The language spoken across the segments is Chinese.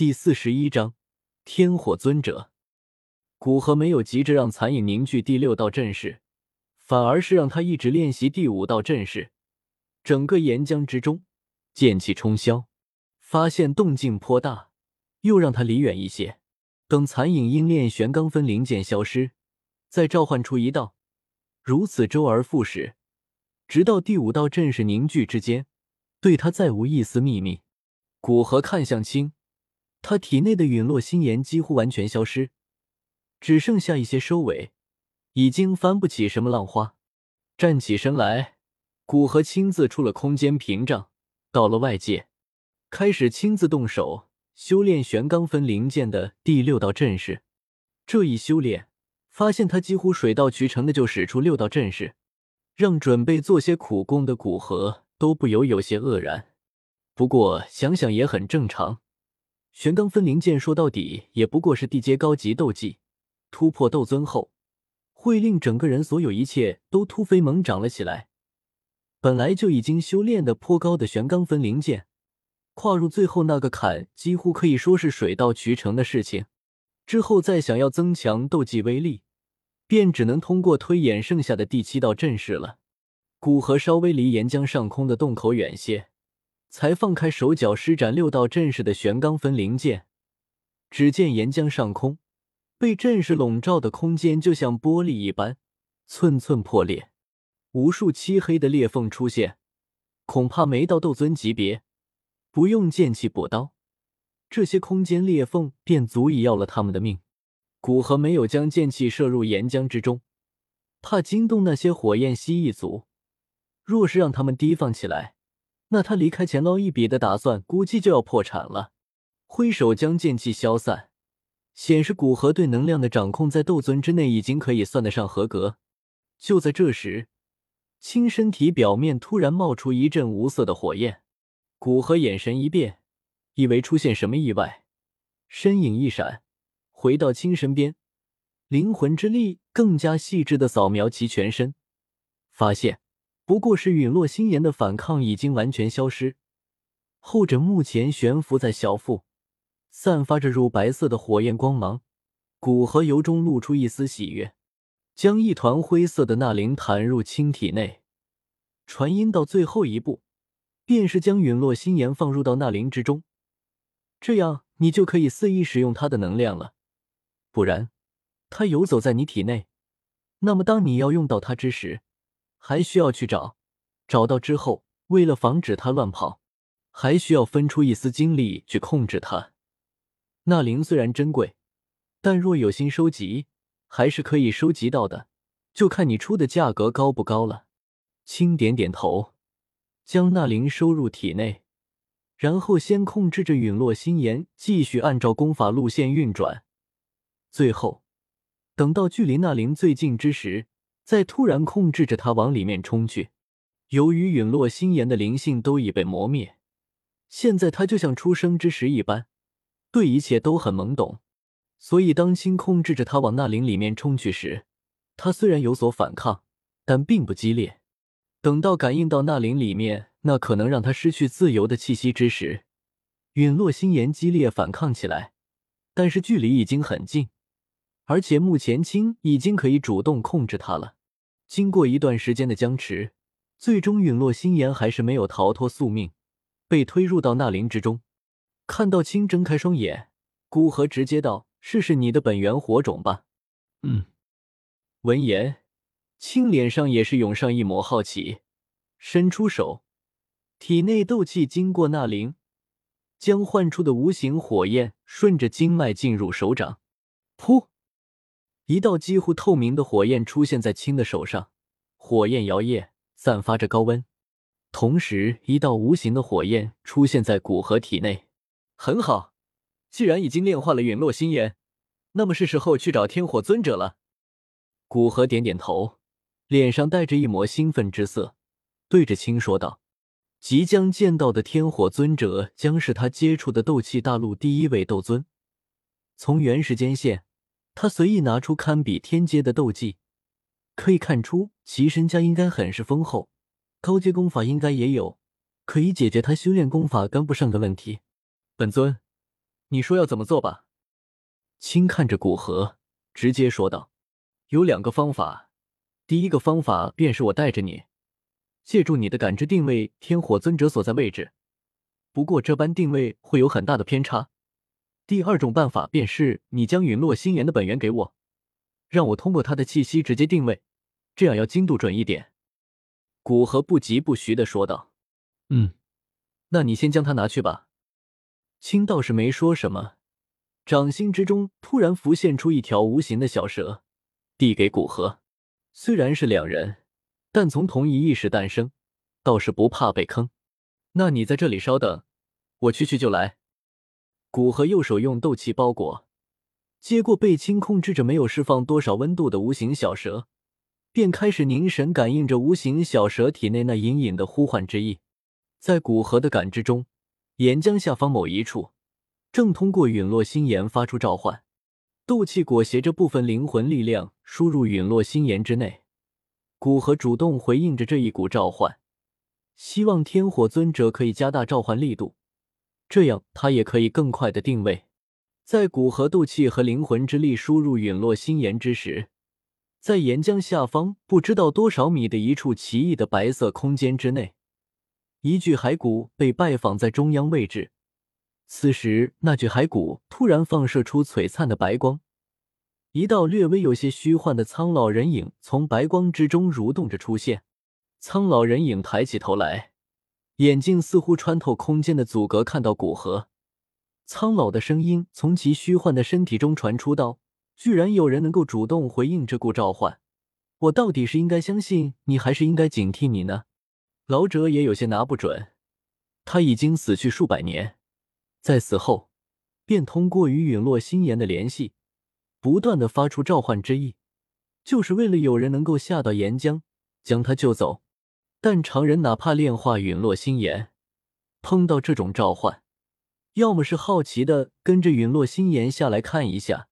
第四十一章天火尊者。古河没有急着让残影凝聚第六道阵势，反而是让他一直练习第五道阵势。整个岩浆之中，剑气冲霄，发现动静颇大，又让他离远一些。等残影因炼玄罡分灵剑消失，再召唤出一道，如此周而复始，直到第五道阵势凝聚之间，对他再无一丝秘密。古河看向青。他体内的陨落心炎几乎完全消失，只剩下一些收尾，已经翻不起什么浪花。站起身来，古河亲自出了空间屏障，到了外界，开始亲自动手修炼玄罡分灵剑的第六道阵势。这一修炼，发现他几乎水到渠成的就使出六道阵势，让准备做些苦工的古河都不由有些愕然。不过想想也很正常。玄罡分灵剑说到底也不过是地阶高级斗技，突破斗尊后，会令整个人所有一切都突飞猛长了起来。本来就已经修炼的颇高的玄罡分灵剑，跨入最后那个坎，几乎可以说是水到渠成的事情。之后再想要增强斗技威力，便只能通过推演剩下的第七道阵势了。古河稍微离岩浆上空的洞口远些。才放开手脚，施展六道阵势的玄罡分灵剑。只见岩浆上空被阵势笼罩的空间，就像玻璃一般，寸寸破裂，无数漆黑的裂缝出现。恐怕没到斗尊级别，不用剑气补刀，这些空间裂缝便足以要了他们的命。古河没有将剑气射入岩浆之中，怕惊动那些火焰蜥蜴族。若是让他们提防起来，那他离开前捞一笔的打算，估计就要破产了。挥手将剑气消散，显示古河对能量的掌控在斗尊之内已经可以算得上合格。就在这时，青身体表面突然冒出一阵无色的火焰，古河眼神一变，以为出现什么意外，身影一闪，回到青身边，灵魂之力更加细致的扫描其全身，发现。不过是陨落心炎的反抗已经完全消失，后者目前悬浮在小腹，散发着乳白色的火焰光芒。古河由中露出一丝喜悦，将一团灰色的纳灵弹入青体内。传音到最后一步，便是将陨落心炎放入到纳灵之中，这样你就可以肆意使用它的能量了。不然，它游走在你体内，那么当你要用到它之时，还需要去找，找到之后，为了防止他乱跑，还需要分出一丝精力去控制他。那灵虽然珍贵，但若有心收集，还是可以收集到的，就看你出的价格高不高了。轻点点头，将那灵收入体内，然后先控制着陨落心炎，继续按照功法路线运转。最后，等到距离那灵最近之时。再突然控制着他往里面冲去。由于陨落心炎的灵性都已被磨灭，现在他就像出生之时一般，对一切都很懵懂。所以当青控制着他往那灵里面冲去时，他虽然有所反抗，但并不激烈。等到感应到那灵里面那可能让他失去自由的气息之时，陨落心炎激烈反抗起来，但是距离已经很近，而且目前青已经可以主动控制他了。经过一段时间的僵持，最终陨落心炎还是没有逃脱宿命，被推入到那灵之中。看到青睁开双眼，孤河直接道：“试试你的本源火种吧。”嗯。闻言，青脸上也是涌上一抹好奇，伸出手，体内斗气经过那灵，将唤出的无形火焰顺着经脉进入手掌。噗！一道几乎透明的火焰出现在青的手上，火焰摇曳，散发着高温。同时，一道无形的火焰出现在古河体内。很好，既然已经炼化了陨落心炎，那么是时候去找天火尊者了。古河点点头，脸上带着一抹兴奋之色，对着青说道：“即将见到的天火尊者，将是他接触的斗气大陆第一位斗尊。从原时间线。”他随意拿出堪比天阶的斗技，可以看出其身家应该很是丰厚，高阶功法应该也有，可以解决他修炼功法跟不上的问题。本尊，你说要怎么做吧？轻看着古河，直接说道：“有两个方法，第一个方法便是我带着你，借助你的感知定位天火尊者所在位置。不过这般定位会有很大的偏差。第二种办法便是你将陨落心炎的本源给我，让我通过他的气息直接定位，这样要精度准一点。”古河不疾不徐的说道：“嗯，那你先将它拿去吧。”青道士没说什么，掌心之中突然浮现出一条无形的小蛇，递给古河。虽然是两人，但从同一意识诞生，倒是不怕被坑。那你在这里稍等，我去去就来。古河右手用斗气包裹，接过被青控制着没有释放多少温度的无形小蛇，便开始凝神感应着无形小蛇体内那隐隐的呼唤之意。在古河的感知中。岩浆下方某一处，正通过陨落心炎发出召唤，斗气裹挟着部分灵魂力量输入陨落心炎之内。古河主动回应着这一股召唤，希望天火尊者可以加大召唤力度，这样他也可以更快的定位。在古河斗气和灵魂之力输入陨落心炎之时，在岩浆下方不知道多少米的一处奇异的白色空间之内。一具骸骨被拜访在中央位置，此时那具骸骨突然放射出璀璨的白光，一道略微有些虚幻的苍老人影从白光之中蠕动着出现。苍老人影抬起头来，眼睛似乎穿透空间的阻隔，看到古河。苍老的声音从其虚幻的身体中传出道：“居然有人能够主动回应这股召唤，我到底是应该相信你，还是应该警惕你呢？”老者也有些拿不准，他已经死去数百年，在死后便通过与陨落心炎的联系，不断的发出召唤之意，就是为了有人能够下到岩浆将他救走。但常人哪怕炼化陨落心炎，碰到这种召唤，要么是好奇的跟着陨落心炎下来看一下，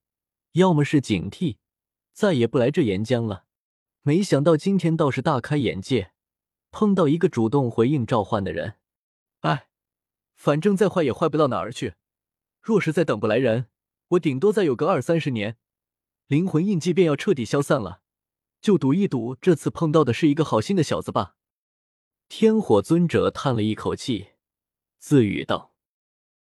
要么是警惕，再也不来这岩浆了。没想到今天倒是大开眼界。碰到一个主动回应召唤的人，哎，反正再坏也坏不到哪儿去。若是再等不来人，我顶多再有个二三十年，灵魂印记便要彻底消散了。就赌一赌，这次碰到的是一个好心的小子吧。天火尊者叹了一口气，自语道。